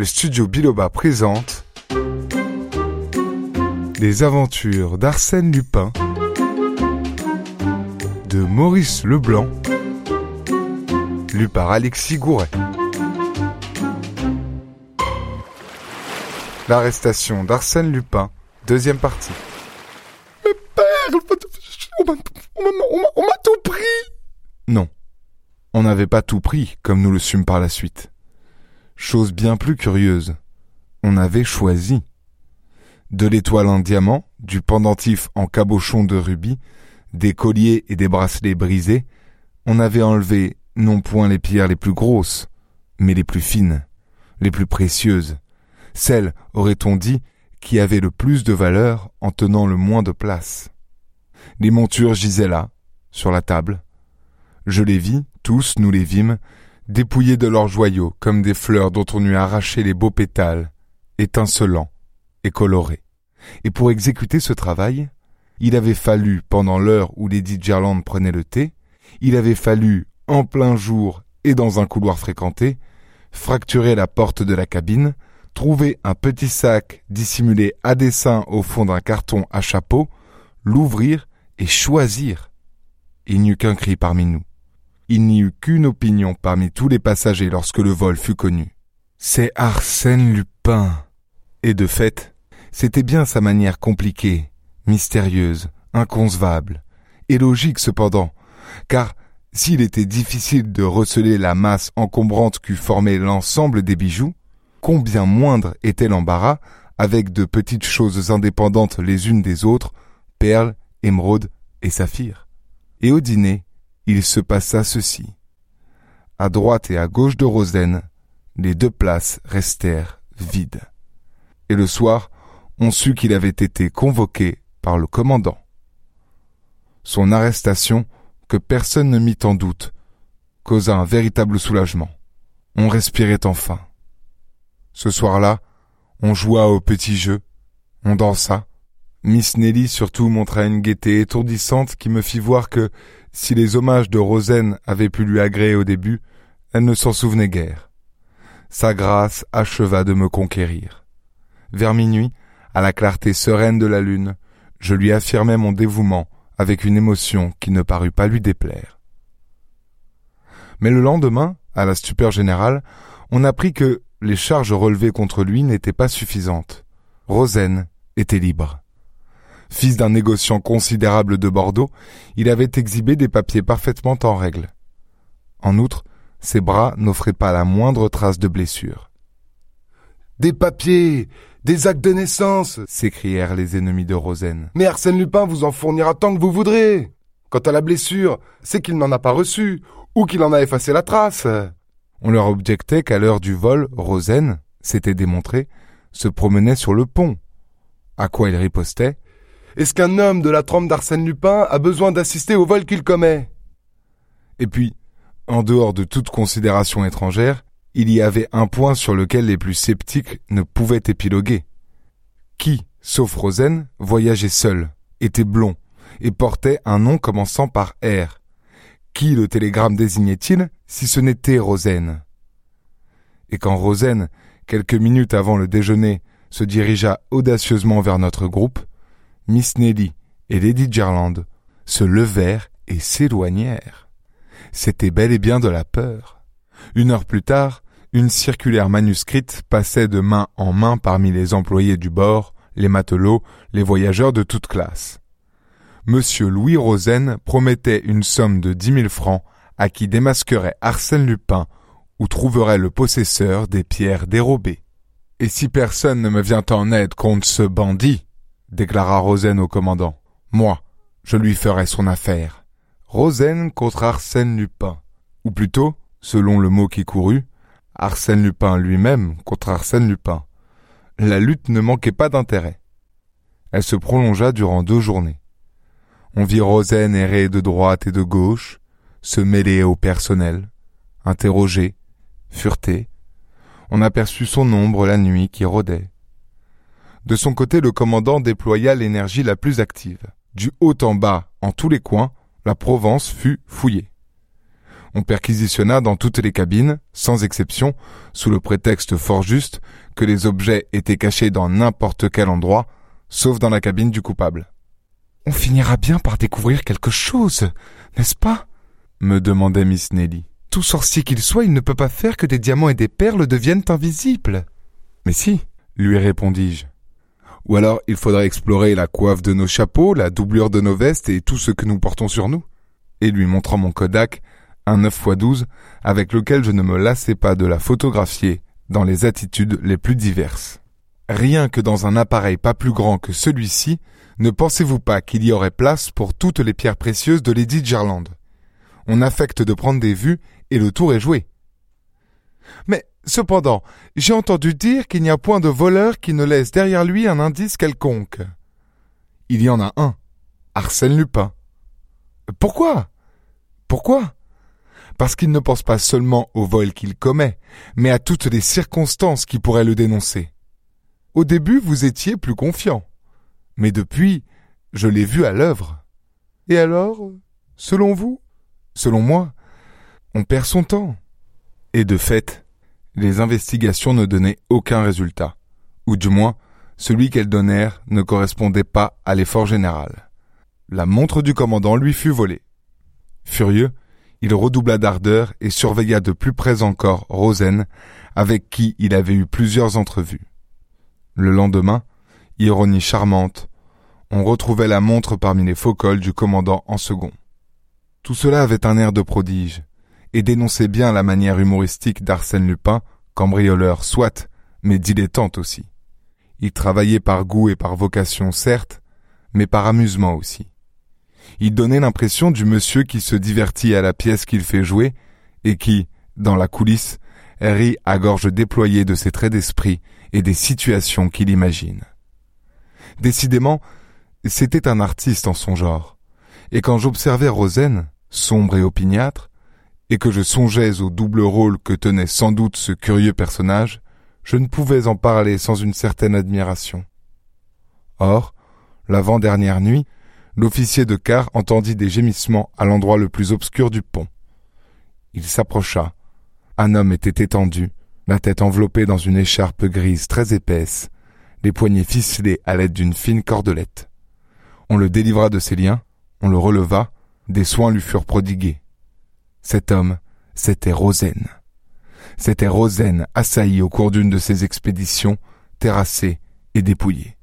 le studio Biloba présente Les aventures d'Arsène Lupin de Maurice Leblanc, lu par Alexis Gouret. L'arrestation d'Arsène Lupin, deuxième partie. Mais père, on m'a- tout pris Non, on n'avait pas tout pris, comme nous le sûmes par la suite. Chose bien plus curieuse, on avait choisi. De l'étoile en diamant, du pendentif en cabochon de rubis, des colliers et des bracelets brisés, on avait enlevé non point les pierres les plus grosses, mais les plus fines, les plus précieuses, celles, aurait-on dit, qui avaient le plus de valeur en tenant le moins de place. Les montures gisaient là, sur la table, je les vis, tous nous les vîmes, dépouillés de leurs joyaux comme des fleurs dont on eût arraché les beaux pétales, étincelants et colorés. Et pour exécuter ce travail, il avait fallu, pendant l'heure où Lady Gerland prenait le thé, il avait fallu, en plein jour et dans un couloir fréquenté, fracturer la porte de la cabine, trouver un petit sac dissimulé à dessein au fond d'un carton à chapeau, l'ouvrir et choisir. Il n'y eut qu'un cri parmi nous. Il n'y eut qu'une opinion parmi tous les passagers lorsque le vol fut connu. C'est Arsène Lupin. Et de fait, c'était bien sa manière compliquée, mystérieuse, inconcevable, et logique cependant, car s'il était difficile de receler la masse encombrante qu'eût formé l'ensemble des bijoux, combien moindre était l'embarras avec de petites choses indépendantes les unes des autres, perles, émeraudes et saphirs. Et au dîner, il se passa ceci. À droite et à gauche de Rosen, les deux places restèrent vides. Et le soir, on sut qu'il avait été convoqué par le commandant. Son arrestation, que personne ne mit en doute, causa un véritable soulagement. On respirait enfin. Ce soir-là, on joua au petit jeu, on dansa. Miss Nelly surtout montra une gaieté étourdissante qui me fit voir que, si les hommages de Rosen avaient pu lui agréer au début, elle ne s'en souvenait guère. Sa grâce acheva de me conquérir. Vers minuit, à la clarté sereine de la lune, je lui affirmai mon dévouement avec une émotion qui ne parut pas lui déplaire. Mais le lendemain, à la stupeur générale, on apprit que les charges relevées contre lui n'étaient pas suffisantes. Rosen était libre. Fils d'un négociant considérable de Bordeaux, il avait exhibé des papiers parfaitement en règle. En outre, ses bras n'offraient pas la moindre trace de blessure. Des papiers Des actes de naissance s'écrièrent les ennemis de Rosen. Mais Arsène Lupin vous en fournira tant que vous voudrez Quant à la blessure, c'est qu'il n'en a pas reçu, ou qu'il en a effacé la trace. On leur objectait qu'à l'heure du vol, Rosen, c'était démontré, se promenait sur le pont. À quoi il ripostait? Est-ce qu'un homme de la trempe d'Arsène Lupin a besoin d'assister au vol qu'il commet? Et puis, en dehors de toute considération étrangère, il y avait un point sur lequel les plus sceptiques ne pouvaient épiloguer. Qui, sauf Rosen, voyageait seul, était blond, et portait un nom commençant par R? Qui le télégramme désignait-il si ce n'était Rosen? Et quand Rosen, quelques minutes avant le déjeuner, se dirigea audacieusement vers notre groupe, Miss Nelly et Lady Gerland se levèrent et s'éloignèrent. C'était bel et bien de la peur. Une heure plus tard, une circulaire manuscrite passait de main en main parmi les employés du bord, les matelots, les voyageurs de toute classe. Monsieur Louis Rosen promettait une somme de dix mille francs à qui démasquerait Arsène Lupin ou trouverait le possesseur des pierres dérobées. Et si personne ne me vient en aide contre ce bandit, déclara Rosen au commandant, moi, je lui ferai son affaire. Rosen contre Arsène Lupin, ou plutôt, selon le mot qui courut, Arsène Lupin lui-même contre Arsène Lupin. La lutte ne manquait pas d'intérêt. Elle se prolongea durant deux journées. On vit Rosen errer de droite et de gauche, se mêler au personnel, interroger, fureter. On aperçut son ombre la nuit qui rôdait. De son côté, le commandant déploya l'énergie la plus active. Du haut en bas, en tous les coins, la Provence fut fouillée. On perquisitionna dans toutes les cabines, sans exception, sous le prétexte fort juste que les objets étaient cachés dans n'importe quel endroit, sauf dans la cabine du coupable. On finira bien par découvrir quelque chose, n'est-ce pas? me demandait Miss Nelly. Tout sorcier qu'il soit, il ne peut pas faire que des diamants et des perles deviennent invisibles. Mais si, lui répondis-je. Ou alors il faudrait explorer la coiffe de nos chapeaux, la doublure de nos vestes et tout ce que nous portons sur nous. Et lui montrant mon Kodak, un 9x12, avec lequel je ne me lassais pas de la photographier dans les attitudes les plus diverses. Rien que dans un appareil pas plus grand que celui-ci, ne pensez-vous pas qu'il y aurait place pour toutes les pierres précieuses de Lady Gerland On affecte de prendre des vues et le tour est joué. Mais cependant, j'ai entendu dire qu'il n'y a point de voleur qui ne laisse derrière lui un indice quelconque. Il y en a un. Arsène Lupin. Pourquoi? Pourquoi? Parce qu'il ne pense pas seulement au vol qu'il commet, mais à toutes les circonstances qui pourraient le dénoncer. Au début, vous étiez plus confiant. Mais depuis, je l'ai vu à l'œuvre. Et alors, selon vous Selon moi, on perd son temps. Et de fait, les investigations ne donnaient aucun résultat, ou du moins, celui qu'elles donnèrent ne correspondait pas à l'effort général. La montre du commandant lui fut volée. Furieux, il redoubla d'ardeur et surveilla de plus près encore Rosen, avec qui il avait eu plusieurs entrevues. Le lendemain, ironie charmante, on retrouvait la montre parmi les faux cols du commandant en second. Tout cela avait un air de prodige, et dénonçait bien la manière humoristique d'Arsène Lupin, cambrioleur soit, mais dilettante aussi. Il travaillait par goût et par vocation certes, mais par amusement aussi. Il donnait l'impression du monsieur qui se divertit à la pièce qu'il fait jouer, et qui, dans la coulisse, rit à gorge déployée de ses traits d'esprit et des situations qu'il imagine. Décidément, c'était un artiste en son genre, et quand j'observais Rosen, sombre et opiniâtre, et que je songeais au double rôle que tenait sans doute ce curieux personnage, je ne pouvais en parler sans une certaine admiration. Or, l'avant-dernière nuit, l'officier de quart entendit des gémissements à l'endroit le plus obscur du pont. Il s'approcha. Un homme était étendu, la tête enveloppée dans une écharpe grise très épaisse, les poignets ficelés à l'aide d'une fine cordelette. On le délivra de ses liens, on le releva, des soins lui furent prodigués. Cet homme, c'était Rosen. C'était Rosen assailli au cours d'une de ses expéditions, terrassé et dépouillé.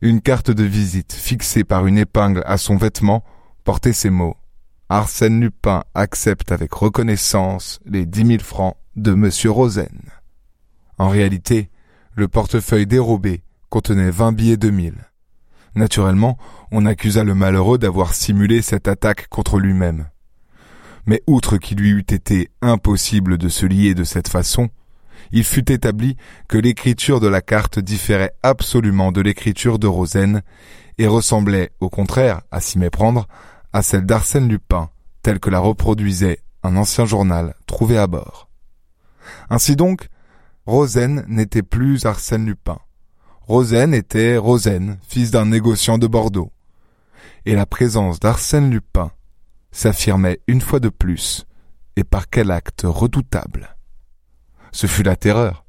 Une carte de visite fixée par une épingle à son vêtement portait ces mots. Arsène Lupin accepte avec reconnaissance les dix mille francs de Monsieur Rosen. En réalité, le portefeuille dérobé contenait vingt billets de mille. Naturellement, on accusa le malheureux d'avoir simulé cette attaque contre lui-même. Mais outre qu'il lui eût été impossible de se lier de cette façon, il fut établi que l'écriture de la carte différait absolument de l'écriture de Rosen et ressemblait, au contraire, à s'y méprendre, à celle d'Arsène Lupin, telle que la reproduisait un ancien journal trouvé à bord. Ainsi donc, Rosen n'était plus Arsène Lupin. Rosen était Rosen, fils d'un négociant de Bordeaux. Et la présence d'Arsène Lupin s'affirmait une fois de plus, et par quel acte redoutable. Ce fut la terreur.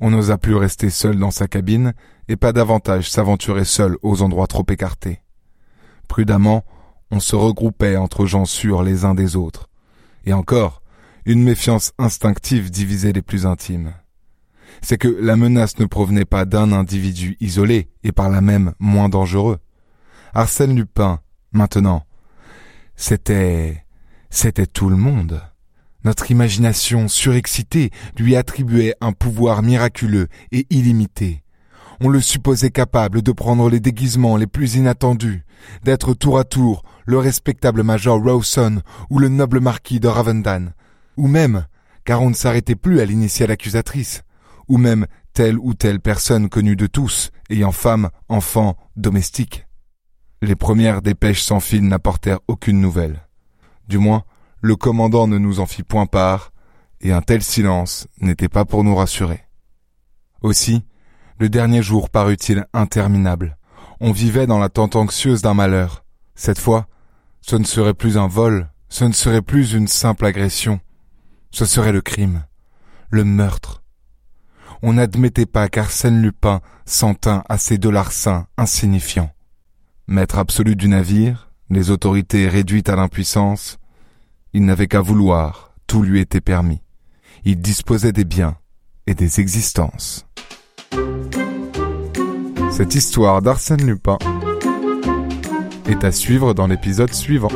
On n'osa plus rester seul dans sa cabine, et pas davantage s'aventurer seul aux endroits trop écartés. Prudemment, on se regroupait entre gens sûrs les uns des autres. Et encore, une méfiance instinctive divisait les plus intimes c'est que la menace ne provenait pas d'un individu isolé et par là même moins dangereux. Arsène Lupin, maintenant, c'était c'était tout le monde. Notre imagination surexcitée lui attribuait un pouvoir miraculeux et illimité. On le supposait capable de prendre les déguisements les plus inattendus, d'être tour à tour le respectable major Rawson ou le noble marquis de Ravendane, ou même, car on ne s'arrêtait plus à l'initiale accusatrice, ou même telle ou telle personne connue de tous, ayant femme, enfant, domestique. Les premières dépêches sans fil n'apportèrent aucune nouvelle. Du moins, le commandant ne nous en fit point part, et un tel silence n'était pas pour nous rassurer. Aussi, le dernier jour parut-il interminable. On vivait dans l'attente anxieuse d'un malheur. Cette fois, ce ne serait plus un vol, ce ne serait plus une simple agression, ce serait le crime, le meurtre. On n'admettait pas qu'Arsène Lupin s'en tint à ces dollars saints insignifiants. Maître absolu du navire, les autorités réduites à l'impuissance, il n'avait qu'à vouloir, tout lui était permis. Il disposait des biens et des existences. Cette histoire d'Arsène Lupin est à suivre dans l'épisode suivant.